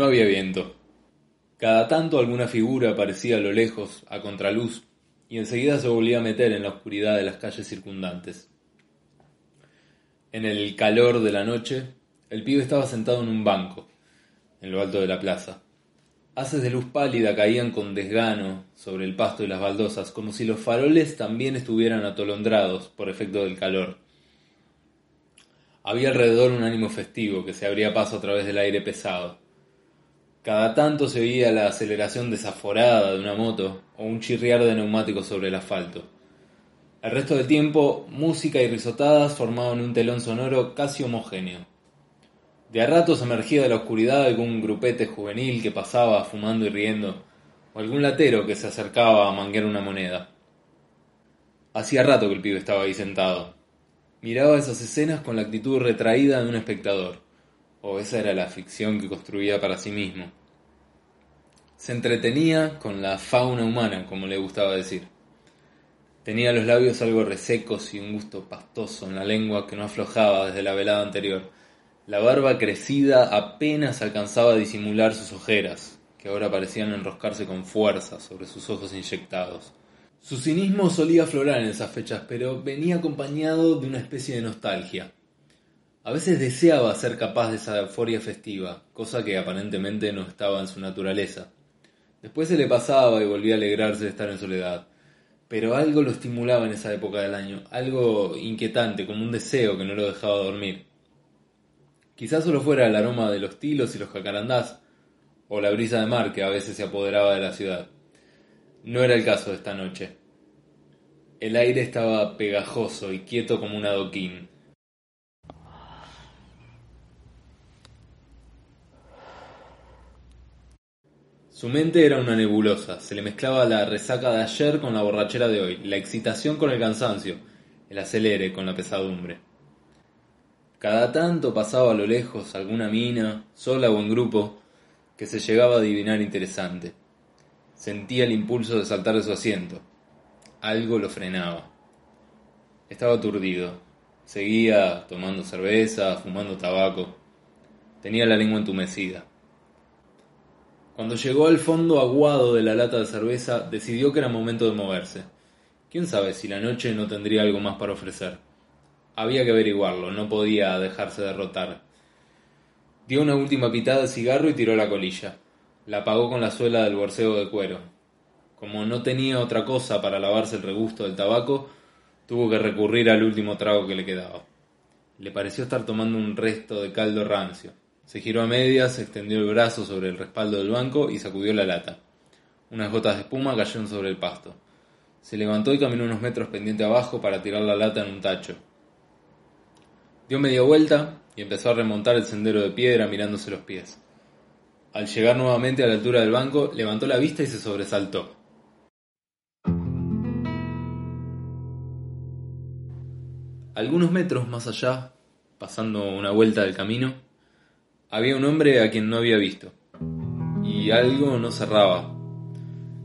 No había viento. Cada tanto alguna figura aparecía a lo lejos, a contraluz, y enseguida se volvía a meter en la oscuridad de las calles circundantes. En el calor de la noche, el pibe estaba sentado en un banco, en lo alto de la plaza. Haces de luz pálida caían con desgano sobre el pasto y las baldosas, como si los faroles también estuvieran atolondrados por efecto del calor. Había alrededor un ánimo festivo que se abría paso a través del aire pesado. Cada tanto se oía la aceleración desaforada de una moto o un chirriar de neumáticos sobre el asfalto. El resto del tiempo, música y risotadas formaban un telón sonoro casi homogéneo. De a ratos emergía de la oscuridad algún grupete juvenil que pasaba fumando y riendo, o algún latero que se acercaba a manguear una moneda. Hacía rato que el pibe estaba ahí sentado. Miraba esas escenas con la actitud retraída de un espectador, o esa era la ficción que construía para sí mismo. Se entretenía con la fauna humana, como le gustaba decir. Tenía los labios algo resecos y un gusto pastoso en la lengua que no aflojaba desde la velada anterior la barba crecida apenas alcanzaba a disimular sus ojeras, que ahora parecían enroscarse con fuerza sobre sus ojos inyectados. Su cinismo solía aflorar en esas fechas, pero venía acompañado de una especie de nostalgia. A veces deseaba ser capaz de esa euforia festiva, cosa que aparentemente no estaba en su naturaleza. Después se le pasaba y volvía a alegrarse de estar en soledad. Pero algo lo estimulaba en esa época del año, algo inquietante, como un deseo que no lo dejaba dormir. Quizás solo fuera el aroma de los tilos y los jacarandás, o la brisa de mar que a veces se apoderaba de la ciudad. No era el caso de esta noche. El aire estaba pegajoso y quieto como un adoquín. Su mente era una nebulosa, se le mezclaba la resaca de ayer con la borrachera de hoy, la excitación con el cansancio, el acelere con la pesadumbre. Cada tanto pasaba a lo lejos alguna mina, sola o en grupo, que se llegaba a adivinar interesante. Sentía el impulso de saltar de su asiento. Algo lo frenaba. Estaba aturdido. Seguía tomando cerveza, fumando tabaco. Tenía la lengua entumecida. Cuando llegó al fondo aguado de la lata de cerveza, decidió que era momento de moverse. Quién sabe si la noche no tendría algo más para ofrecer. Había que averiguarlo, no podía dejarse derrotar. Dio una última pitada de cigarro y tiró la colilla. La apagó con la suela del borseo de cuero. Como no tenía otra cosa para lavarse el regusto del tabaco, tuvo que recurrir al último trago que le quedaba. Le pareció estar tomando un resto de caldo rancio. Se giró a medias, extendió el brazo sobre el respaldo del banco y sacudió la lata. Unas gotas de espuma cayeron sobre el pasto. Se levantó y caminó unos metros pendiente abajo para tirar la lata en un tacho. Dio media vuelta y empezó a remontar el sendero de piedra mirándose los pies. Al llegar nuevamente a la altura del banco, levantó la vista y se sobresaltó. Algunos metros más allá, pasando una vuelta del camino, había un hombre a quien no había visto. Y algo no cerraba.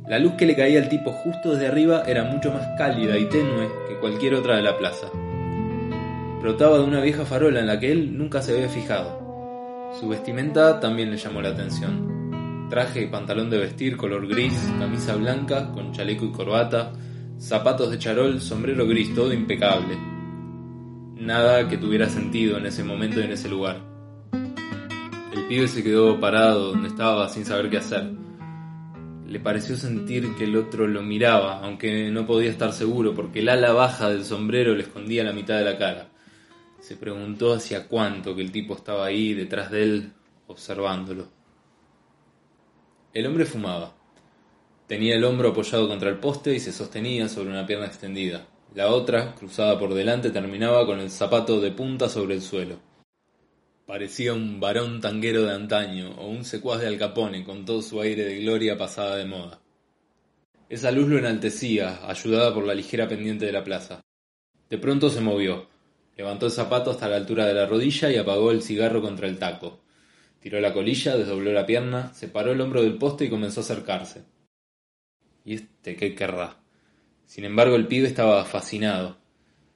La luz que le caía al tipo justo desde arriba era mucho más cálida y tenue que cualquier otra de la plaza brotaba de una vieja farola en la que él nunca se había fijado. Su vestimenta también le llamó la atención. Traje y pantalón de vestir color gris, camisa blanca con chaleco y corbata, zapatos de charol, sombrero gris, todo impecable. Nada que tuviera sentido en ese momento y en ese lugar. El pibe se quedó parado donde estaba sin saber qué hacer. Le pareció sentir que el otro lo miraba, aunque no podía estar seguro porque el ala baja del sombrero le escondía la mitad de la cara. Se preguntó hacia cuánto que el tipo estaba ahí detrás de él observándolo. El hombre fumaba. Tenía el hombro apoyado contra el poste y se sostenía sobre una pierna extendida. La otra, cruzada por delante, terminaba con el zapato de punta sobre el suelo. Parecía un varón tanguero de antaño o un secuaz de Alcapone con todo su aire de gloria pasada de moda. Esa luz lo enaltecía, ayudada por la ligera pendiente de la plaza. De pronto se movió, Levantó el zapato hasta la altura de la rodilla y apagó el cigarro contra el taco. Tiró la colilla, desdobló la pierna, separó el hombro del poste y comenzó a acercarse. ¿Y este qué querrá? Sin embargo, el pibe estaba fascinado.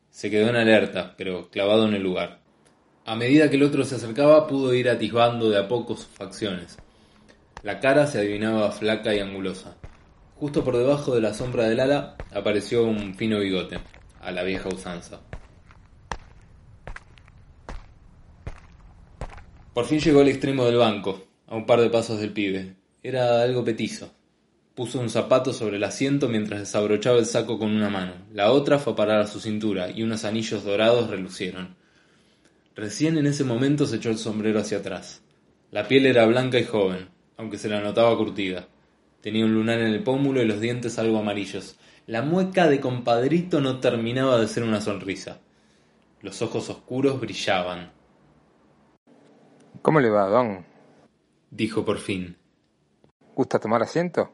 Se quedó en alerta, pero clavado en el lugar. A medida que el otro se acercaba, pudo ir atisbando de a poco sus facciones. La cara se adivinaba flaca y angulosa. Justo por debajo de la sombra del ala apareció un fino bigote, a la vieja usanza. Por fin llegó al extremo del banco, a un par de pasos del pibe. Era algo petizo. Puso un zapato sobre el asiento mientras desabrochaba el saco con una mano. La otra fue a parar a su cintura y unos anillos dorados relucieron. Recién en ese momento se echó el sombrero hacia atrás. La piel era blanca y joven, aunque se la notaba curtida. Tenía un lunar en el pómulo y los dientes algo amarillos. La mueca de compadrito no terminaba de ser una sonrisa. Los ojos oscuros brillaban. ¿Cómo le va, don? Dijo por fin. ¿Gusta tomar asiento?